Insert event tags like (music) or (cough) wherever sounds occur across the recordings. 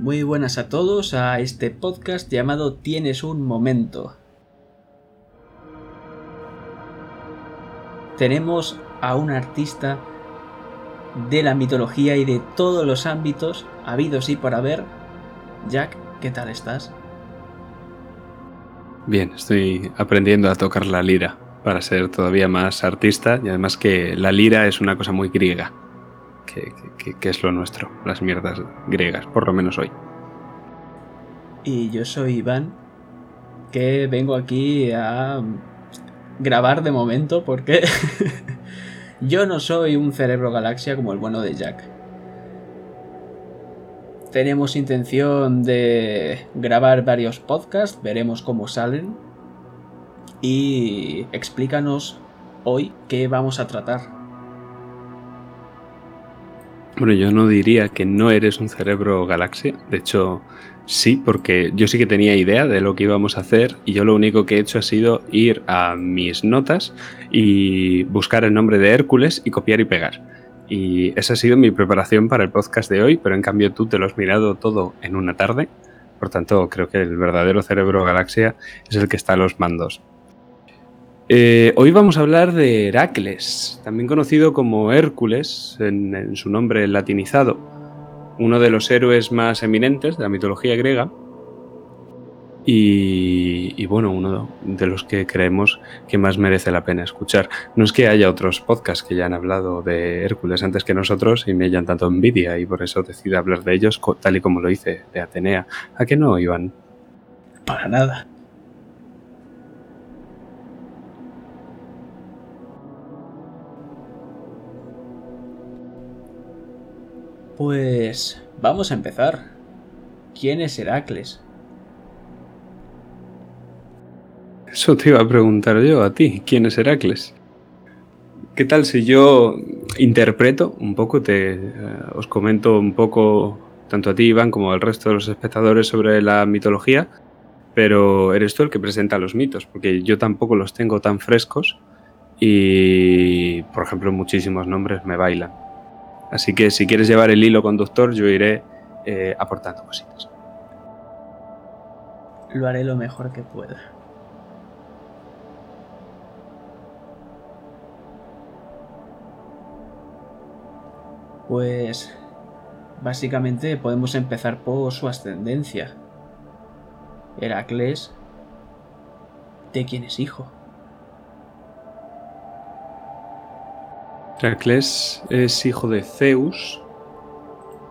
Muy buenas a todos a este podcast llamado Tienes un momento. Tenemos a un artista de la mitología y de todos los ámbitos habidos y por haber. Jack, ¿qué tal estás? Bien, estoy aprendiendo a tocar la lira para ser todavía más artista y además que la lira es una cosa muy griega, que, es lo nuestro, las mierdas griegas, por lo menos hoy. Y yo soy Iván, que vengo aquí a grabar de momento porque (laughs) yo no soy un cerebro galaxia como el bueno de Jack. Tenemos intención de grabar varios podcasts, veremos cómo salen. Y explícanos hoy qué vamos a tratar. Bueno, yo no diría que no eres un cerebro galaxia. De hecho, sí, porque yo sí que tenía idea de lo que íbamos a hacer y yo lo único que he hecho ha sido ir a mis notas y buscar el nombre de Hércules y copiar y pegar. Y esa ha sido mi preparación para el podcast de hoy, pero en cambio tú te lo has mirado todo en una tarde. Por tanto, creo que el verdadero cerebro galaxia es el que está a los mandos. Eh, hoy vamos a hablar de Heracles, también conocido como Hércules en su nombre latinizado, uno de los héroes más eminentes de la mitología griega y, bueno, uno de los que creemos que más merece la pena escuchar. No es que haya otros podcasts que ya han hablado de Hércules antes que nosotros y me hayan tanto envidia y por eso decido hablar de ellos tal y como lo hice de Atenea. ¿A qué no, Iván? Para nada. Pues vamos a empezar. ¿Quién es Heracles? Eso te iba a preguntar yo a ti. ¿Quién es Heracles? ¿Qué tal si yo interpreto un poco, te, eh, os comento un poco, tanto a ti, Iván, como al resto de los espectadores sobre la mitología, pero eres tú el que presenta los mitos, porque yo tampoco los tengo tan frescos y, por ejemplo, muchísimos nombres me bailan. Así que si quieres llevar el hilo conductor, yo iré eh, aportando cositas. Lo haré lo mejor que pueda. Pues básicamente podemos empezar por su ascendencia. Heracles, ¿de quién es hijo? Heracles es hijo de Zeus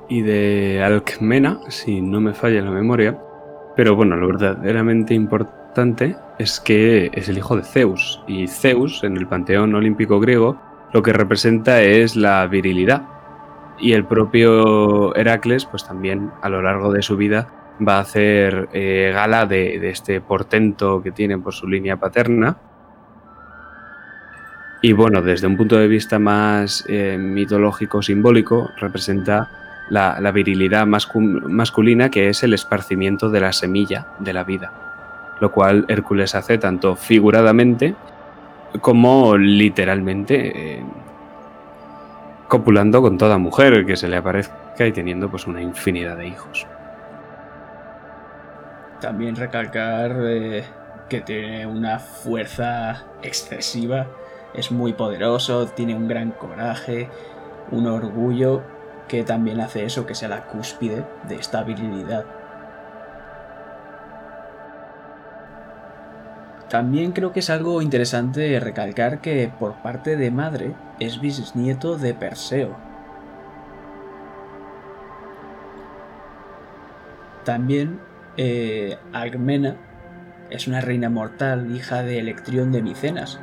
y de Alcmena, si no me falla la memoria. Pero bueno, lo verdaderamente importante es que es el hijo de Zeus. Y Zeus, en el panteón olímpico griego, lo que representa es la virilidad y el propio Heracles, pues también a lo largo de su vida va a hacer eh, gala de, este portento que tiene por su línea paterna. Y bueno, desde un punto de vista más eh, mitológico, simbólico, representa la, virilidad masculina que es el esparcimiento de la semilla de la vida, lo cual Hércules hace tanto figuradamente como literalmente eh, copulando con toda mujer que se le aparezca y teniendo pues una infinidad de hijos. También recalcar eh, que tiene una fuerza excesiva, es muy poderoso, tiene un gran coraje, un orgullo que también hace eso que sea la cúspide de esta virilidad. También creo que es algo interesante recalcar que por parte de madre es bisnieto de Perseo. También eh, es una reina mortal, hija de Electrión de Micenas.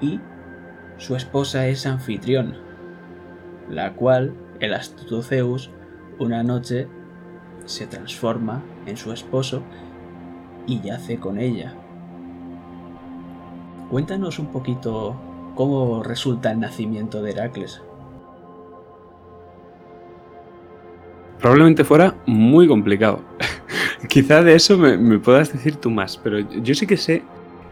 Y su esposa es Anfitrión, la cual el astuto Zeus una noche se transforma en su esposo y yace con ella. Cuéntanos un poquito cómo resulta el nacimiento de Heracles. Probablemente fuera muy complicado. (laughs) Quizá de eso me, puedas decir tú más, pero yo sí que sé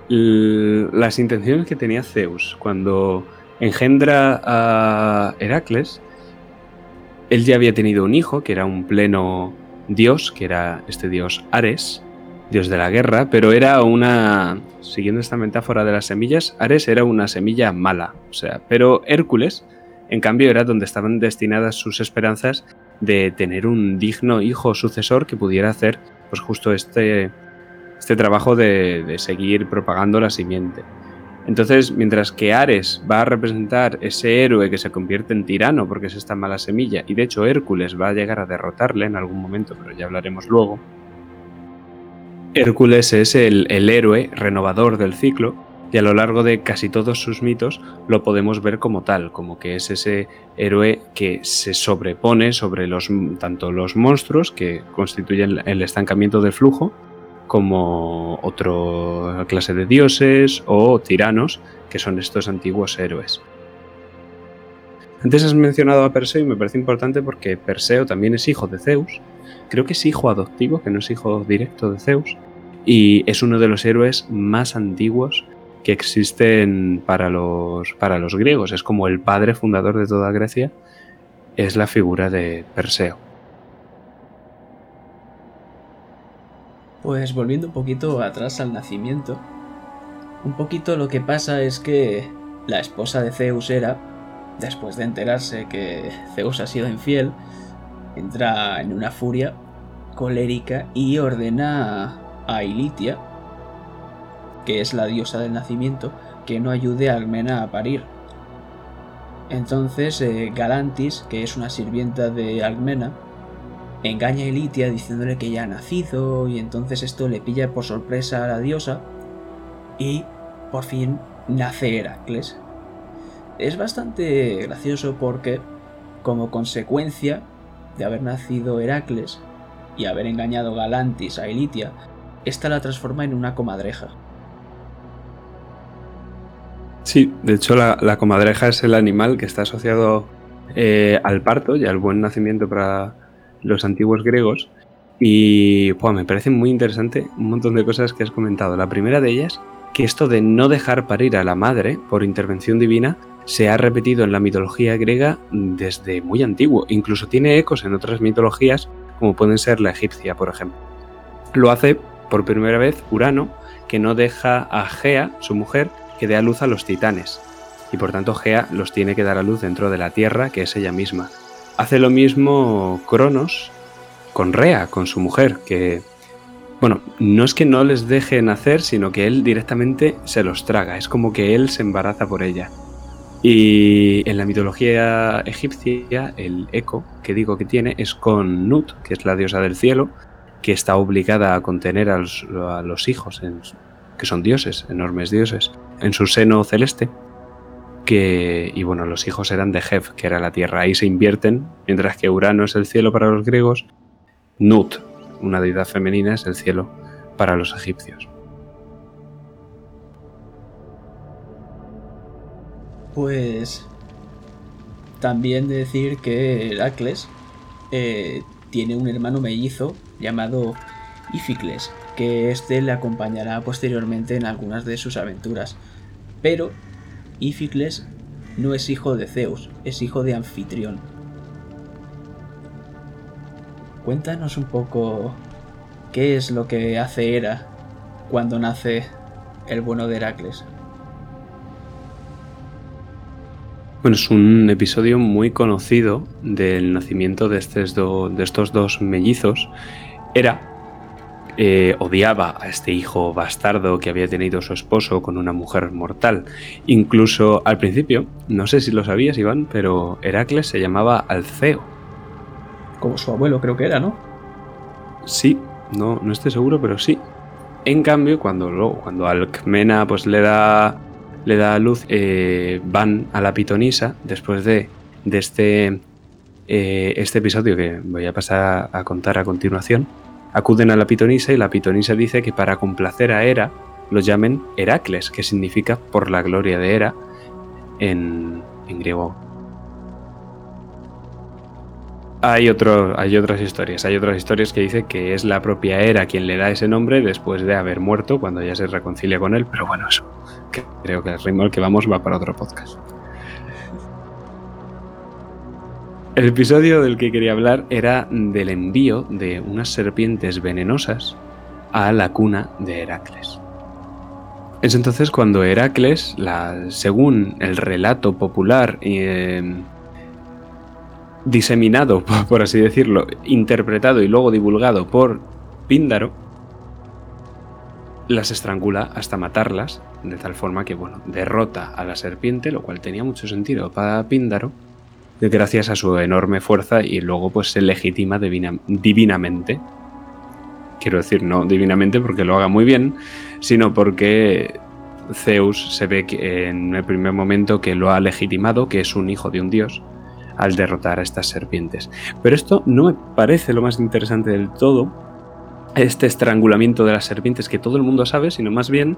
las intenciones que tenía Zeus cuando engendra a Heracles. él ya había tenido un hijo, que era un pleno dios, que era este dios Ares, dios de la guerra, pero era una, siguiendo esta metáfora de las semillas, Ares era una semilla mala, o sea, pero Hércules, en cambio, era donde estaban destinadas sus esperanzas de tener un digno hijo sucesor que pudiera hacer, pues justo este, este trabajo de, de seguir propagando la simiente. Entonces, mientras que Ares va a representar ese héroe que se convierte en tirano porque es esta mala semilla, y de hecho Hércules va a llegar a derrotarle en algún momento, pero ya hablaremos luego, Hércules es el, héroe renovador del ciclo y a lo largo de casi todos sus mitos lo podemos ver como tal, como que es ese héroe que se sobrepone sobre los, tanto los monstruos que constituyen el estancamiento del flujo, como otra clase de dioses o tiranos, que son estos antiguos héroes. Antes has mencionado a Perseo y me parece importante porque Perseo también es hijo de Zeus. Creo que es hijo adoptivo, que no es hijo directo de Zeus. Y es uno de los héroes más antiguos que existen para los, para los griegos. Es como el padre fundador de toda Grecia. Es la figura de Perseo. Pues volviendo un poquito atrás al nacimiento, un poquito lo que pasa es que la esposa de Zeus era, después de enterarse que Zeus ha sido infiel, entra en una furia colérica y ordena a Ilitia, que es la diosa del nacimiento, que no ayude a Almena a parir. Entonces eh, Galantis, que es una sirvienta de Almena, engaña a Elitia diciéndole que ya ha nacido y entonces esto le pilla por sorpresa a la diosa y por fin nace Heracles. Es bastante gracioso porque como consecuencia de haber nacido Heracles y haber engañado Galantis a Elitia, esta la transforma en una comadreja. Sí, de hecho la, comadreja es el animal que está asociado eh, al parto y al buen nacimiento para, los antiguos griegos. Y me parece muy interesante un montón de cosas que has comentado. La primera de ellas, que esto de no dejar parir a la madre por intervención divina se ha repetido en la mitología griega desde muy antiguo. Incluso tiene ecos en otras mitologías, como pueden ser la egipcia, por ejemplo. Lo hace por primera vez Urano, que no deja a Gea, su mujer, que dé a luz a los titanes. Y por tanto Gea los tiene que dar a luz dentro de la Tierra, que es ella misma. Hace lo mismo Cronos con Rea, con su mujer, que, bueno, no es que no les deje nacer, sino que él directamente se los traga, es como que él se embaraza por ella. Y en la mitología egipcia, el eco que digo que tiene es con Nut, que es la diosa del cielo, que está obligada a contener a los, hijos, que son dioses, enormes dioses, en su seno celeste y bueno, los hijos eran de Hef, que era la tierra. Ahí se invierten, mientras que Urano es el cielo para los griegos, Nut, una deidad femenina, es el cielo para los egipcios. Pues también decir que Heracles eh, tiene un hermano mellizo llamado Ificles, que este le acompañará posteriormente en algunas de sus aventuras. Pero Ificles no es hijo de Zeus, es hijo de Anfitrión. Cuéntanos un poco qué es lo que hace Hera cuando nace el bueno de Heracles. Bueno, es un episodio muy conocido del nacimiento de estos, de estos dos mellizos. Hera eh, odiaba a este hijo bastardo que había tenido su esposo con una mujer mortal. Incluso al principio, no sé si lo sabías, Iván, pero Heracles se llamaba Alceo. Como su abuelo creo que era, ¿no? Sí, no, no estoy seguro, pero sí. En cambio, cuando, cuando Alcmena pues, le da le da a luz, eh, van a la pitonisa después de, de este, eh, este episodio que voy a pasar a contar a continuación Acuden a la pitonisa y la pitonisa dice que para complacer a Hera lo llamen Heracles, que significa por la gloria de Hera en, griego. Hay, otro, hay otras historias, hay otras historias que dicen que es la propia Hera quien le da ese nombre después de haber muerto cuando ya se reconcilia con él, pero bueno, eso creo que el ritmo al que vamos va para otro podcast. El episodio del que quería hablar era del envío de unas serpientes venenosas a la cuna de Heracles. Es entonces cuando Heracles, según el relato popular eh, diseminado, (laughs) por así decirlo, interpretado y luego divulgado por Píndaro, las estrangula hasta matarlas, de tal forma que, bueno, derrota a la serpiente, lo cual tenía mucho sentido para Píndaro, gracias a su enorme fuerza y luego pues se legitima divinamente. Quiero decir, no divinamente porque lo haga muy bien, sino porque Zeus se ve que en el primer momento que lo ha legitimado, que es un hijo de un dios, al derrotar a estas serpientes. Pero esto no me parece lo más interesante del todo, este estrangulamiento de las serpientes que todo el mundo sabe, sino más bien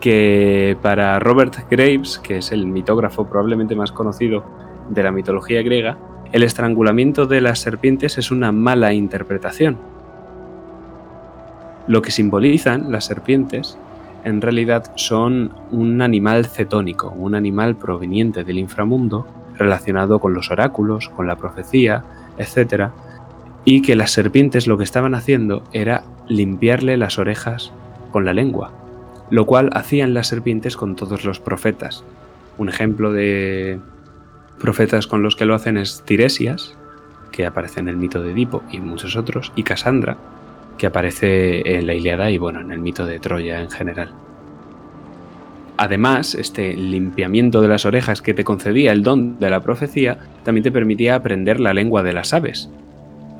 que para Robert Graves, que es el mitógrafo probablemente más conocido de la mitología griega, el estrangulamiento de las serpientes es una mala interpretación. Lo que simbolizan las serpientes en realidad son un animal cetónico, un animal proveniente del inframundo relacionado con los oráculos, con la profecía, etc. Y que las serpientes lo que estaban haciendo era limpiarle las orejas con la lengua, lo cual hacían las serpientes con todos los profetas. Un ejemplo de profetas con los que lo hacen es Tiresias, que aparece en el mito de Edipo y muchos otros, y Casandra, que aparece en la Iliada y bueno, en el mito de Troya en general. Además, este limpiamiento de las orejas que te concedía el don de la profecía también te permitía aprender la lengua de las aves,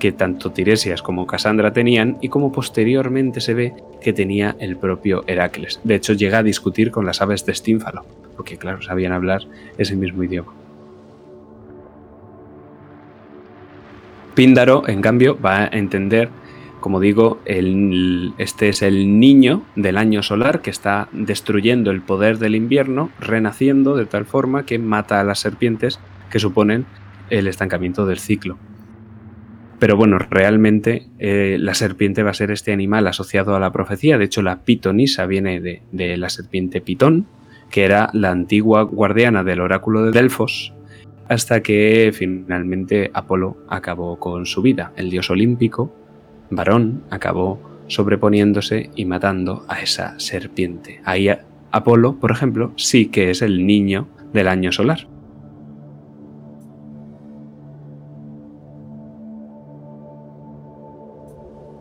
que tanto Tiresias como Casandra tenían y como posteriormente se ve que tenía el propio Heracles. De hecho, llega a discutir con las aves de Stínfalo, porque claro, sabían hablar ese mismo idioma. Píndaro, en cambio, va a entender, como digo, este es el niño del año solar que está destruyendo el poder del invierno, renaciendo de tal forma que mata a las serpientes que suponen el estancamiento del ciclo. Pero bueno, realmente eh, la serpiente va a ser este animal asociado a la profecía. De hecho, la pitonisa viene de, de la serpiente pitón, que era la antigua guardiana del oráculo de Delfos, hasta que finalmente Apolo acabó con su vida. El dios olímpico, varón, acabó sobreponiéndose y matando a esa serpiente. Ahí Apolo, por ejemplo, sí que es el niño del año solar.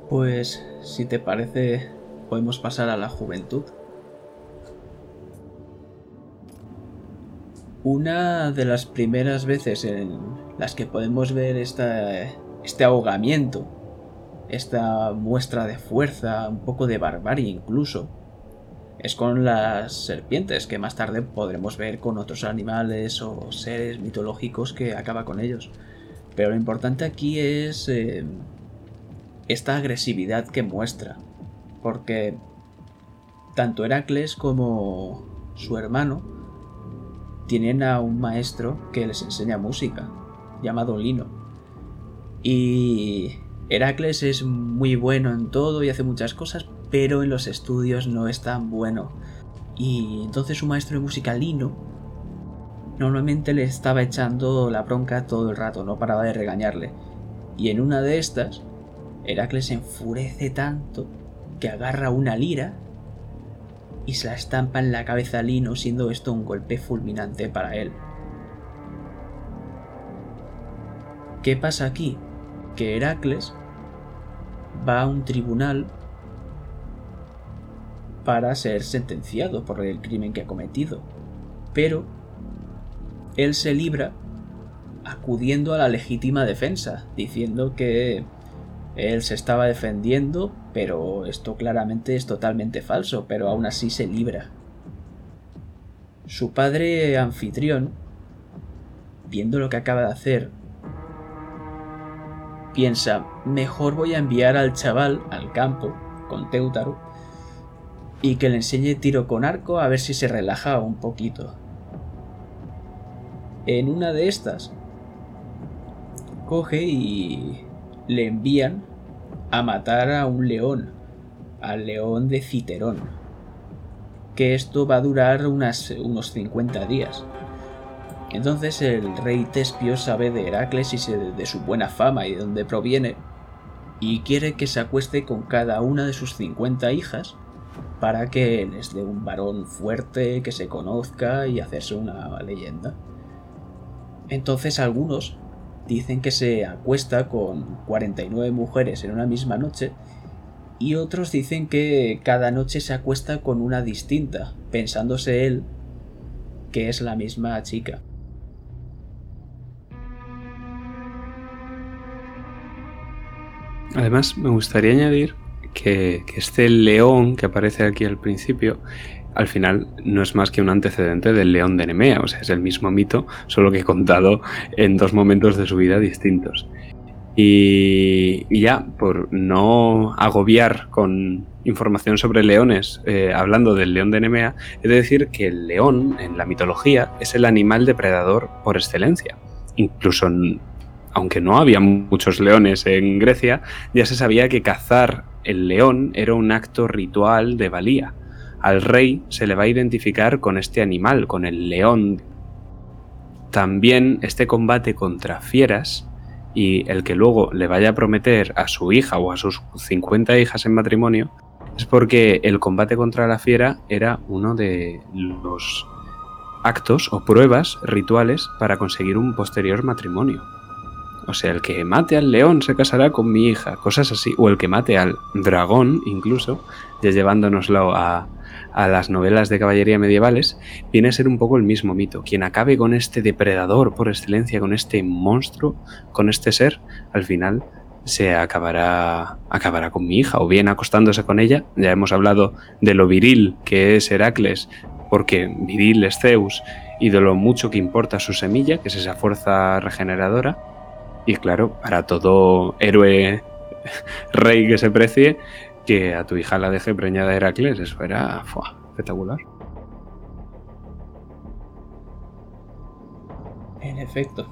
Pues, si te parece, podemos pasar a la juventud. Una de las primeras veces en las que podemos ver este ahogamiento, esta muestra de fuerza, un poco de barbarie incluso, es con las serpientes, que más tarde podremos ver con otros animales o seres mitológicos que acaba con ellos. Pero lo importante aquí es eh, esta agresividad que muestra, porque tanto Heracles como su hermano tienen a un maestro que les enseña música, llamado Lino. Y Heracles es muy bueno en todo y hace muchas cosas, pero en los estudios no es tan bueno. Y entonces su maestro de música, Lino, normalmente le estaba echando la bronca todo el rato, no paraba de regañarle. Y en una de estas, Heracles se enfurece tanto que agarra una lira y se la estampa en la cabeza a Lino, siendo esto un golpe fulminante para él. ¿Qué pasa aquí? Que Heracles va a un tribunal para ser sentenciado por el crimen que ha cometido, pero él se libra acudiendo a la legítima defensa, diciendo que él se estaba defendiendo, pero esto claramente es totalmente falso, pero aún así se libra. Su padre anfitrión, viendo lo que acaba de hacer, piensa, mejor voy a enviar al chaval al campo con Teutaro y que le enseñe tiro con arco a ver si se relaja un poquito. En una de estas, coge y le envían a matar a un león, al león de Citerón, que esto va a durar unas, unos 50 días. Entonces el rey Tespio sabe de Heracles y de su buena fama y de dónde proviene, y quiere que se acueste con cada una de sus 50 hijas para que les dé un varón fuerte, que se conozca y hacerse una leyenda. Entonces algunos dicen que se acuesta con 49 mujeres en una misma noche y otros dicen que cada noche se acuesta con una distinta, pensándose él que es la misma chica. Además, me gustaría añadir que, este león que aparece aquí al principio, al final no es más que un antecedente del león de Nemea, o sea, es el mismo mito, solo que contado en dos momentos de su vida distintos. Y, ya, por no agobiar con información sobre leones, eh, hablando del león de Nemea, he de decir que el león en la mitología es el animal depredador por excelencia. Incluso aunque no había muchos leones en Grecia, ya se sabía que cazar el león era un acto ritual de valía. Al rey se le va a identificar con este animal, con el león. También este combate contra fieras y el que luego le vaya a prometer a su hija o a sus 50 hijas en matrimonio es porque el combate contra la fiera era uno de los actos o pruebas rituales para conseguir un posterior matrimonio. O sea, el que mate al león se casará con mi hija, cosas así. O el que mate al dragón, incluso, ya llevándonoslo a, a las novelas de caballería medievales, viene a ser un poco el mismo mito. Quien acabe con este depredador por excelencia, con este monstruo, con este ser, al final se acabará, acabará con mi hija, o bien acostándose con ella. Ya hemos hablado de lo viril que es Heracles, porque viril es Zeus, y de lo mucho que importa su semilla, que es esa fuerza regeneradora y claro, para todo héroe (laughs) rey que se precie, que a tu hija la deje preñada de Heracles, eso era espectacular. En efecto.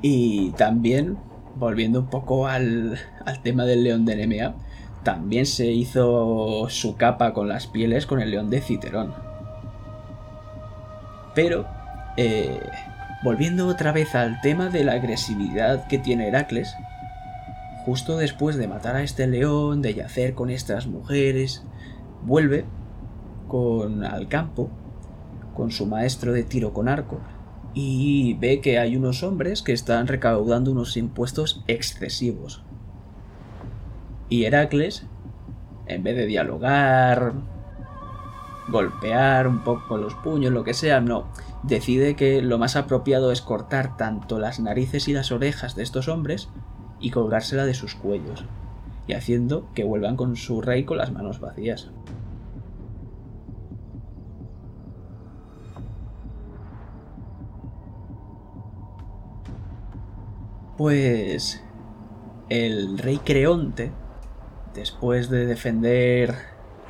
Y también, volviendo un poco al, al tema del león de Nemea, también se hizo su capa con las pieles con el león de Citerón. Pero eh, Volviendo otra vez al tema de la agresividad que tiene Heracles, justo después de matar a este león, de yacer con estas mujeres, vuelve con al campo con su maestro de tiro con arco y ve que hay unos hombres que están recaudando unos impuestos excesivos. Y Heracles, en vez de dialogar, golpear un poco los puños, lo que sea, no decide que lo más apropiado es cortar tanto las narices y las orejas de estos hombres y colgársela de sus cuellos, y haciendo que vuelvan con su rey con las manos vacías. Pues el rey Creonte, después de defender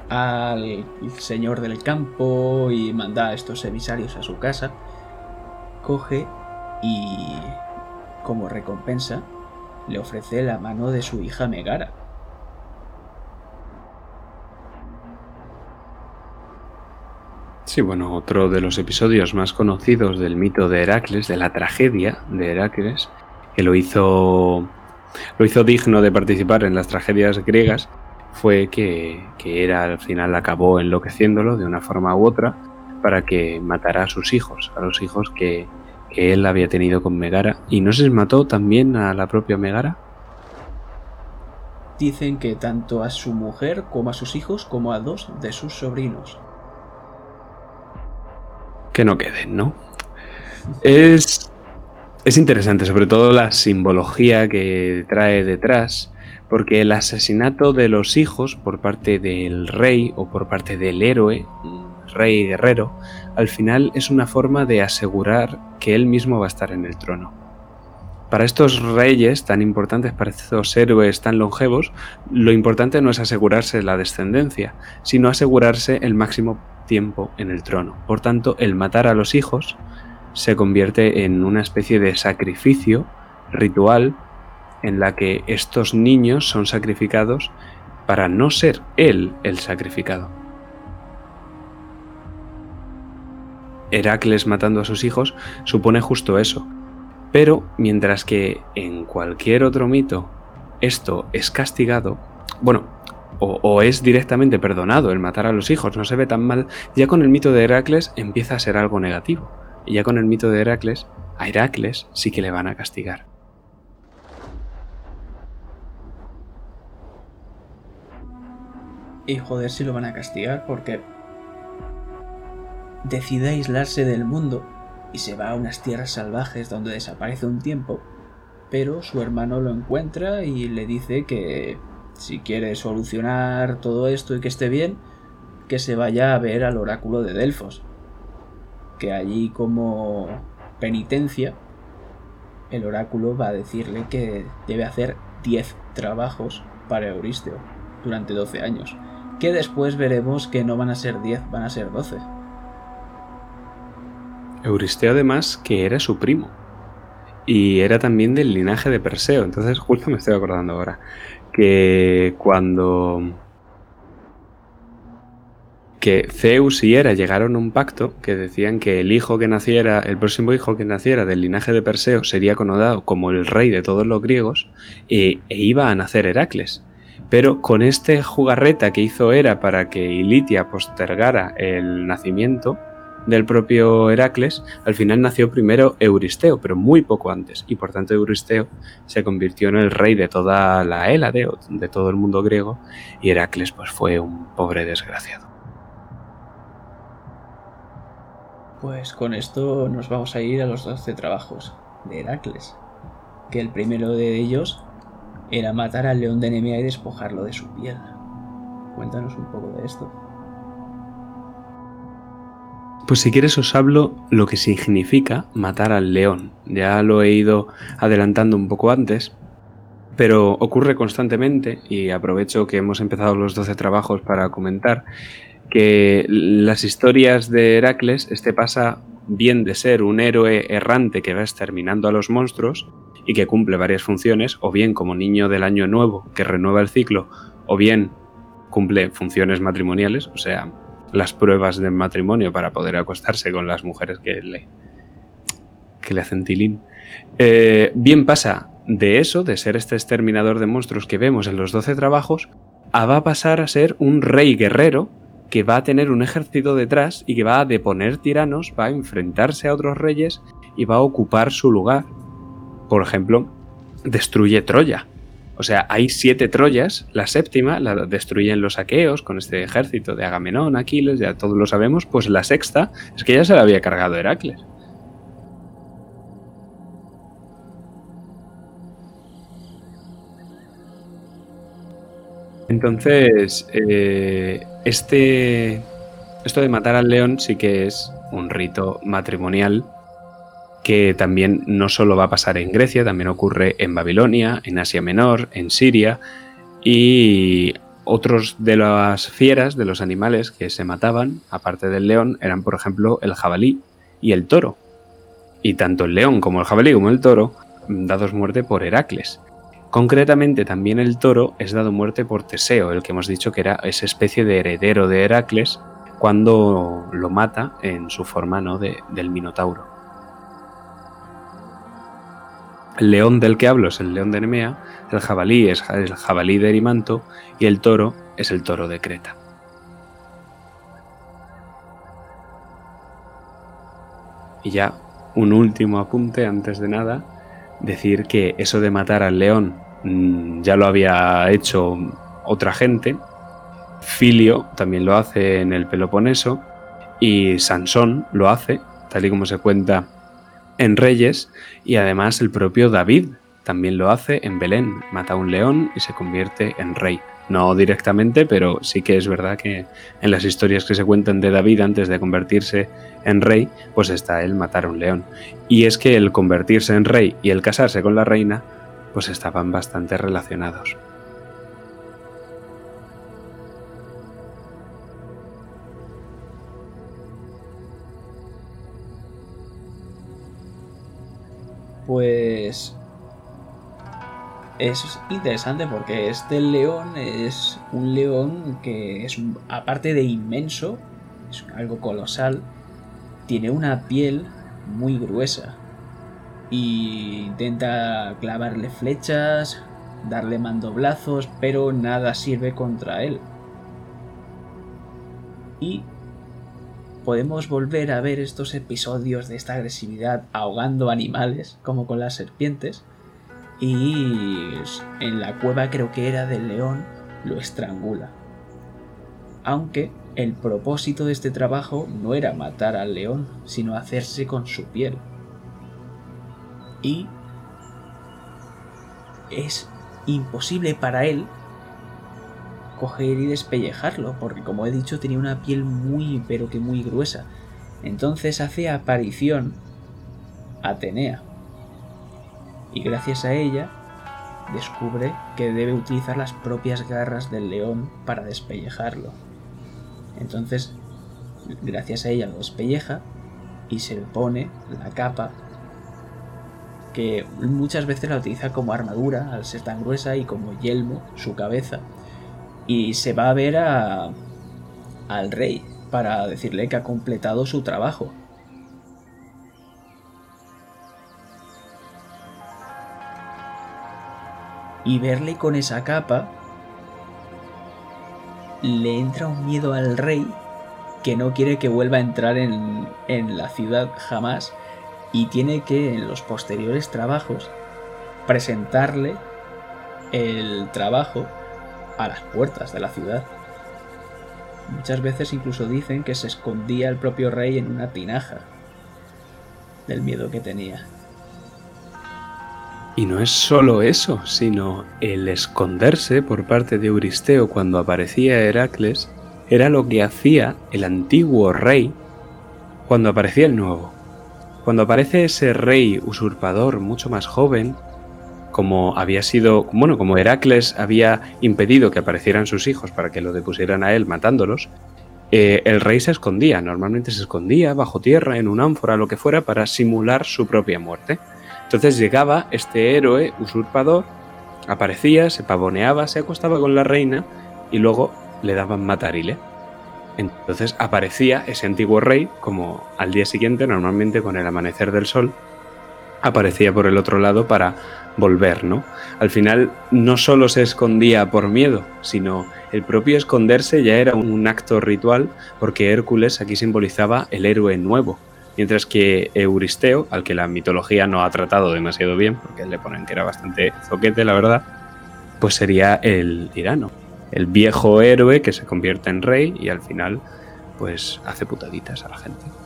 al señor del campo y manda a estos emisarios a su casa, coge y, como recompensa, le ofrece la mano de su hija Megara. Sí, bueno, otro de los episodios más conocidos del mito de Heracles, de la tragedia de Heracles, que lo hizo, lo hizo digno de participar en las tragedias griegas, fue que, era al final acabó enloqueciéndolo de una forma u otra para que matara a sus hijos, a los hijos que, que él había tenido con Megara. ¿Y no se mató también a la propia Megara? Dicen que tanto a su mujer como a sus hijos como a dos de sus sobrinos. Que no queden, ¿no? Es, es interesante, sobre todo la simbología que trae detrás porque el asesinato de los hijos por parte del rey o por parte del héroe, rey guerrero, al final es una forma de asegurar que él mismo va a estar en el trono. Para estos reyes tan importantes, para estos héroes tan longevos, lo importante no es asegurarse la descendencia, sino asegurarse el máximo tiempo en el trono. Por tanto, el matar a los hijos se convierte en una especie de sacrificio ritual en la que estos niños son sacrificados para no ser él el sacrificado. Heracles matando a sus hijos supone justo eso. Pero mientras que en cualquier otro mito esto es castigado, bueno, o, es directamente perdonado el matar a los hijos, no se ve tan mal, ya con el mito de Heracles empieza a ser algo negativo. Y ya con el mito de Heracles, a Heracles sí que le van a castigar. Y joder si lo van a castigar porque decide aislarse del mundo y se va a unas tierras salvajes donde desaparece un tiempo, pero su hermano lo encuentra y le dice que si quiere solucionar todo esto y que esté bien, que se vaya a ver al oráculo de Delfos, que allí como penitencia el oráculo va a decirle que debe hacer 10 trabajos para Euristeo durante 12 años, que después veremos que no van a ser 10, van a ser 12. Euristeo además que era su primo y era también del linaje de Perseo, entonces (laughs) justo me estoy acordando ahora que cuando que Zeus y Hera llegaron a un pacto que decían que el hijo que naciera, el próximo hijo que naciera del linaje de Perseo sería conodado como el rey de todos los griegos e, e iba a nacer Heracles. Pero con este jugarreta que hizo Hera para que Ilitia postergara el nacimiento, del propio Heracles, al final nació primero Euristeo, pero muy poco antes, y por tanto Euristeo se convirtió en el rey de toda la Hélade, de todo el mundo griego, y Heracles pues fue un pobre desgraciado. Pues con esto nos vamos a ir a los 12 trabajos de Heracles, que el primero de ellos era matar al león de Nemea y despojarlo de su piel. Cuéntanos un poco de esto. Pues si quieres os hablo lo que significa matar al león. Ya lo he ido adelantando un poco antes, pero ocurre constantemente y aprovecho que hemos empezado los 12 trabajos para comentar que las historias de Heracles, este pasa bien de ser un héroe errante que va exterminando a los monstruos y que cumple varias funciones, o bien como niño del año nuevo que renueva el ciclo, o bien cumple funciones matrimoniales, o sea, las pruebas de matrimonio para poder acostarse con las mujeres que le, que le hacen tilín. Eh, bien pasa de eso, de ser este exterminador de monstruos que vemos en los 12 trabajos, a va a pasar a ser un rey guerrero que va a tener un ejército detrás y que va a deponer tiranos, va a enfrentarse a otros reyes y va a ocupar su lugar. Por ejemplo, destruye Troya. O sea, hay siete Troyas, la séptima la destruyen los aqueos con este ejército de Agamenón, Aquiles, ya todos lo sabemos, pues la sexta es que ya se la había cargado Heracles. Entonces, eh, este, esto de matar al león sí que es un rito matrimonial que también no solo va a pasar en Grecia, también ocurre en Babilonia, en Asia Menor, en Siria y otros de las fieras, de los animales que se mataban, aparte del león, eran por ejemplo el jabalí y el toro. Y tanto el león como el jabalí como el toro dados muerte por Heracles. Concretamente también el toro es dado muerte por Teseo, el que hemos dicho que era esa especie de heredero de Heracles cuando lo mata en su forma ¿no? de, del Minotauro. El león del que hablo es el león de Nemea, el jabalí es el jabalí de Erimanto y el toro es el toro de Creta. Y ya un último apunte antes de nada, decir que eso de matar al león mm, ya lo había hecho otra gente. Filio también lo hace en el Peloponeso y Sansón lo hace, tal y como se cuenta en Reyes y además el propio David también lo hace en Belén, mata a un león y se convierte en rey. No directamente, pero sí que es verdad que en las historias que se cuentan de David antes de convertirse en rey, pues está el matar a un león. Y es que el convertirse en rey y el casarse con la reina, pues estaban bastante relacionados. Pues es interesante porque este león es un león que es aparte de inmenso, es algo colosal, tiene una piel muy gruesa y intenta clavarle flechas, darle mandoblazos, pero nada sirve contra él. Y podemos volver a ver estos episodios de esta agresividad ahogando animales, como con las serpientes, y en la cueva creo que era del león, lo estrangula. Aunque el propósito de este trabajo no era matar al león, sino hacerse con su piel. Y es imposible para él coger y despellejarlo, porque como he dicho tenía una piel muy pero que muy gruesa. Entonces hace aparición Atenea. Y gracias a ella descubre que debe utilizar las propias garras del león para despellejarlo. Entonces, gracias a ella lo despelleja y se le pone la capa que muchas veces la utiliza como armadura al ser tan gruesa y como yelmo su cabeza y se va a ver a, al rey para decirle que ha completado su trabajo. Y verle con esa capa le entra un miedo al rey que no quiere que vuelva a entrar en, en la ciudad jamás y tiene que en los posteriores trabajos presentarle el trabajo a las puertas de la ciudad. Muchas veces incluso dicen que se escondía el propio rey en una tinaja del miedo que tenía. Y no es solo eso, sino el esconderse por parte de Euristeo cuando aparecía Heracles era lo que hacía el antiguo rey cuando aparecía el nuevo. Cuando aparece ese rey usurpador mucho más joven, como había sido, bueno, como Heracles había impedido que aparecieran sus hijos para que lo depusieran a él matándolos, eh, el rey se escondía, normalmente se escondía bajo tierra, en un ánfora, lo que fuera, para simular su propia muerte. Entonces llegaba este héroe usurpador, aparecía, se pavoneaba, se acostaba con la reina y luego le daban matarile. Entonces aparecía ese antiguo rey, como al día siguiente, normalmente con el amanecer del sol, aparecía por el otro lado para volver, ¿no? Al final no solo se escondía por miedo, sino el propio esconderse ya era un acto ritual porque Hércules aquí simbolizaba el héroe nuevo, mientras que Euristeo, al que la mitología no ha tratado demasiado bien, porque le ponen que era bastante zoquete, la verdad, pues sería el tirano, el viejo héroe que se convierte en rey y al final pues hace putaditas a la gente.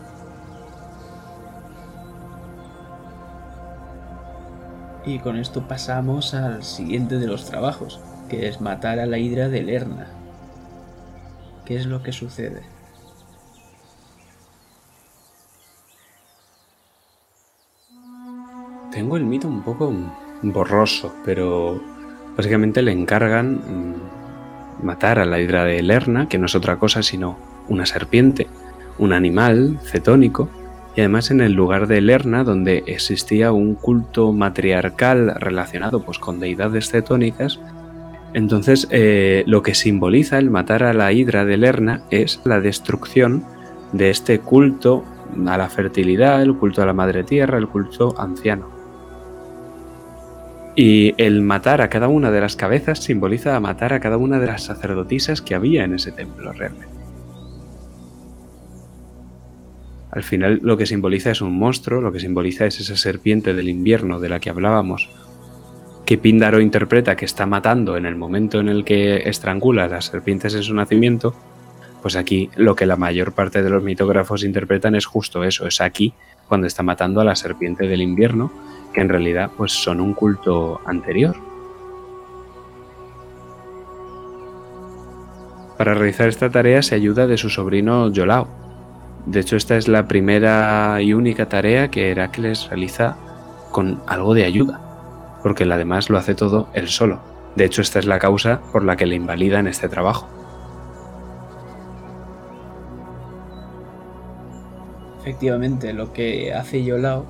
Y con esto pasamos al siguiente de los trabajos, que es matar a la hidra de Lerna. ¿Qué es lo que sucede? Tengo el mito un poco borroso, pero básicamente le encargan mm, matar a la hidra de Lerna, que no es otra cosa sino una serpiente, un animal cetónico, y además en el lugar de Lerna, donde existía un culto matriarcal relacionado pues, con deidades cetónicas, entonces eh, lo que simboliza el matar a la hidra de Lerna es la destrucción de este culto a la fertilidad, el culto a la madre tierra, el culto anciano. Y el matar a cada una de las cabezas simboliza matar a cada una de las sacerdotisas que había en ese templo realmente. Al final lo que simboliza es un monstruo, lo que simboliza es esa serpiente del invierno de la que hablábamos, que Píndaro interpreta que está matando en el momento en el que estrangula a las serpientes en su nacimiento, pues aquí lo que la mayor parte de los mitógrafos interpretan es justo eso, es aquí cuando está matando a la serpiente del invierno, que en realidad pues son un culto anterior. Para realizar esta tarea se ayuda de su sobrino Yolao, de hecho, esta es la primera y única tarea que Heracles realiza con algo de ayuda, porque el además lo hace todo él solo. De hecho, esta es la causa por la que le invalida en este trabajo. Efectivamente, lo que hace Yolao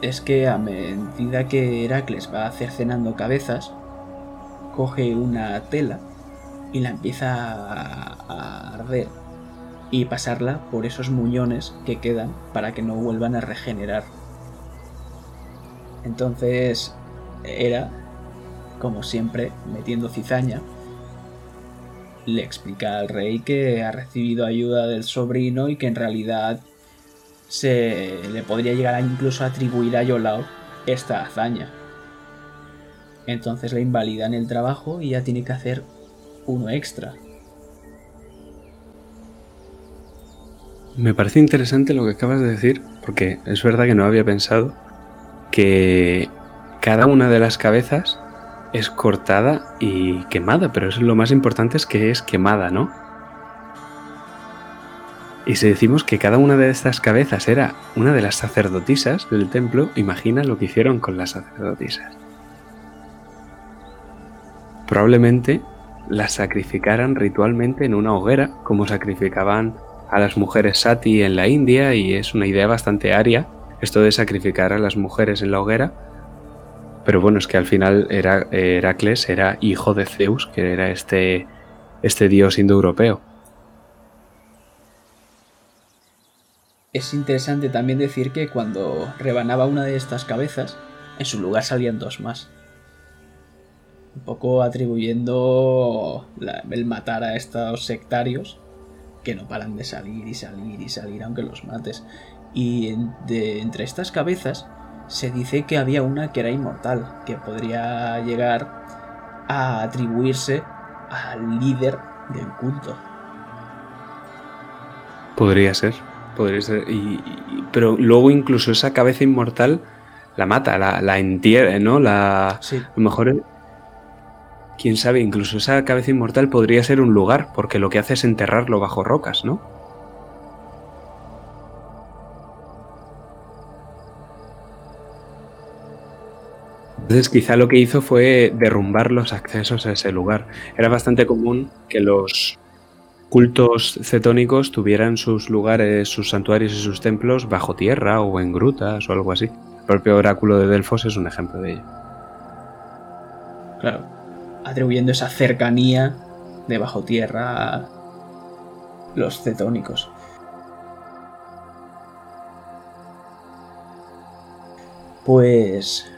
es que a medida que Heracles va cercenando cabezas, coge una tela y la empieza a arder y pasarla por esos muñones que quedan para que no vuelvan a regenerar. Entonces era, como siempre, metiendo cizaña, le explica al rey que ha recibido ayuda del sobrino y que en realidad se le podría llegar a incluso a atribuir a Yolao esta hazaña. Entonces le invalidan el trabajo y ya tiene que hacer uno extra. Me parece interesante lo que acabas de decir, porque es verdad que no había pensado que cada una de las cabezas es cortada y quemada, pero eso lo más importante es que es quemada, ¿no? Y si decimos que cada una de estas cabezas era una de las sacerdotisas del templo, imagina lo que hicieron con las sacerdotisas. Probablemente las sacrificaran ritualmente en una hoguera, como sacrificaban a las mujeres sati en la India, y es una idea bastante aria esto de sacrificar a las mujeres en la hoguera. Pero bueno, es que al final era, Heracles era hijo de Zeus, que era este, este dios indoeuropeo. Es interesante también decir que cuando rebanaba una de estas cabezas, en su lugar salían dos más. Un poco atribuyendo el matar a estos sectarios que no paran de salir y salir y salir aunque los mates. Y de, entre estas cabezas se dice que había una que era inmortal, que podría llegar a atribuirse al líder del culto. Podría ser, podría ser. pero luego incluso esa cabeza inmortal la mata, la, la entierra, ¿no? La, sí. A lo mejor, quién sabe, incluso esa cabeza inmortal podría ser un lugar, porque lo que hace es enterrarlo bajo rocas, ¿no? Entonces quizá lo que hizo fue derrumbar los accesos a ese lugar. Era bastante común que los cultos cetónicos tuvieran sus lugares, sus santuarios y sus templos bajo tierra o en grutas o algo así. El propio oráculo de Delfos es un ejemplo de ello. Claro, atribuyendo esa cercanía de bajo tierra a los cetónicos. Pues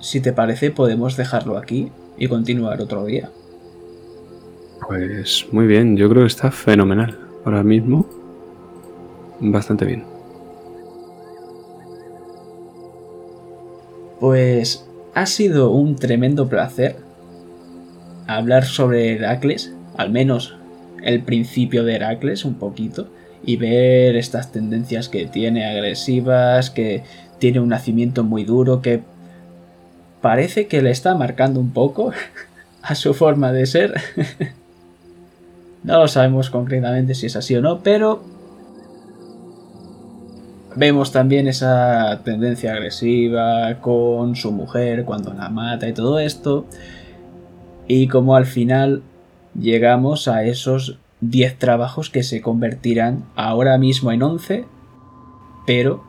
si te parece, podemos dejarlo aquí y continuar otro día. Pues muy bien, yo creo que está fenomenal. Ahora mismo, bastante bien. Pues ha sido un tremendo placer hablar sobre Heracles, al menos el principio de Heracles un poquito, y ver estas tendencias que tiene agresivas, que tiene un nacimiento muy duro, que parece que le está marcando un poco (laughs) a su forma de ser. (laughs) no lo sabemos concretamente si es así o no, pero vemos también esa tendencia agresiva con su mujer cuando la mata y todo esto. Y como al final llegamos a esos 10 trabajos que se convertirán ahora mismo en 11, pero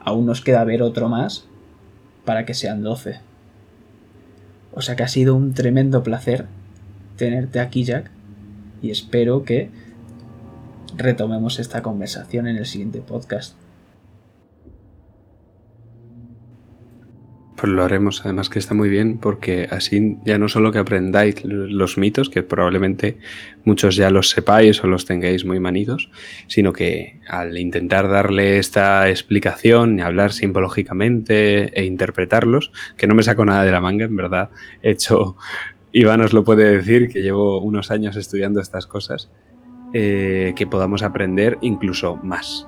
aún nos queda ver otro más para que sean 12. O sea que ha sido un tremendo placer tenerte aquí, Jack, y espero que retomemos esta conversación en el siguiente podcast. Pues lo haremos, además que está muy bien, porque así ya no solo que aprendáis los mitos, que probablemente muchos ya los sepáis o los tengáis muy manidos, sino que al intentar darle esta explicación y hablar simbológicamente e interpretarlos, que no me saco nada de la manga, en verdad, he hecho, Iván os lo puede decir, que llevo unos años estudiando estas cosas, eh, que podamos aprender incluso más.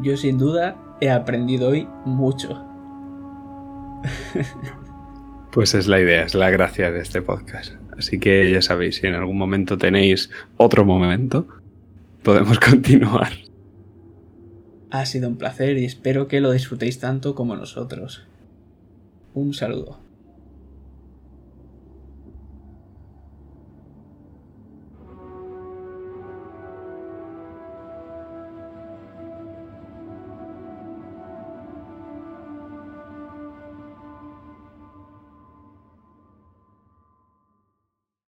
Yo sin duda he aprendido hoy mucho. (laughs) Pues es la idea, es la gracia de este podcast. Así que ya sabéis, si en algún momento tenéis otro momento, podemos (laughs) continuar. Ha sido un placer y espero que lo disfrutéis tanto como nosotros. Un saludo.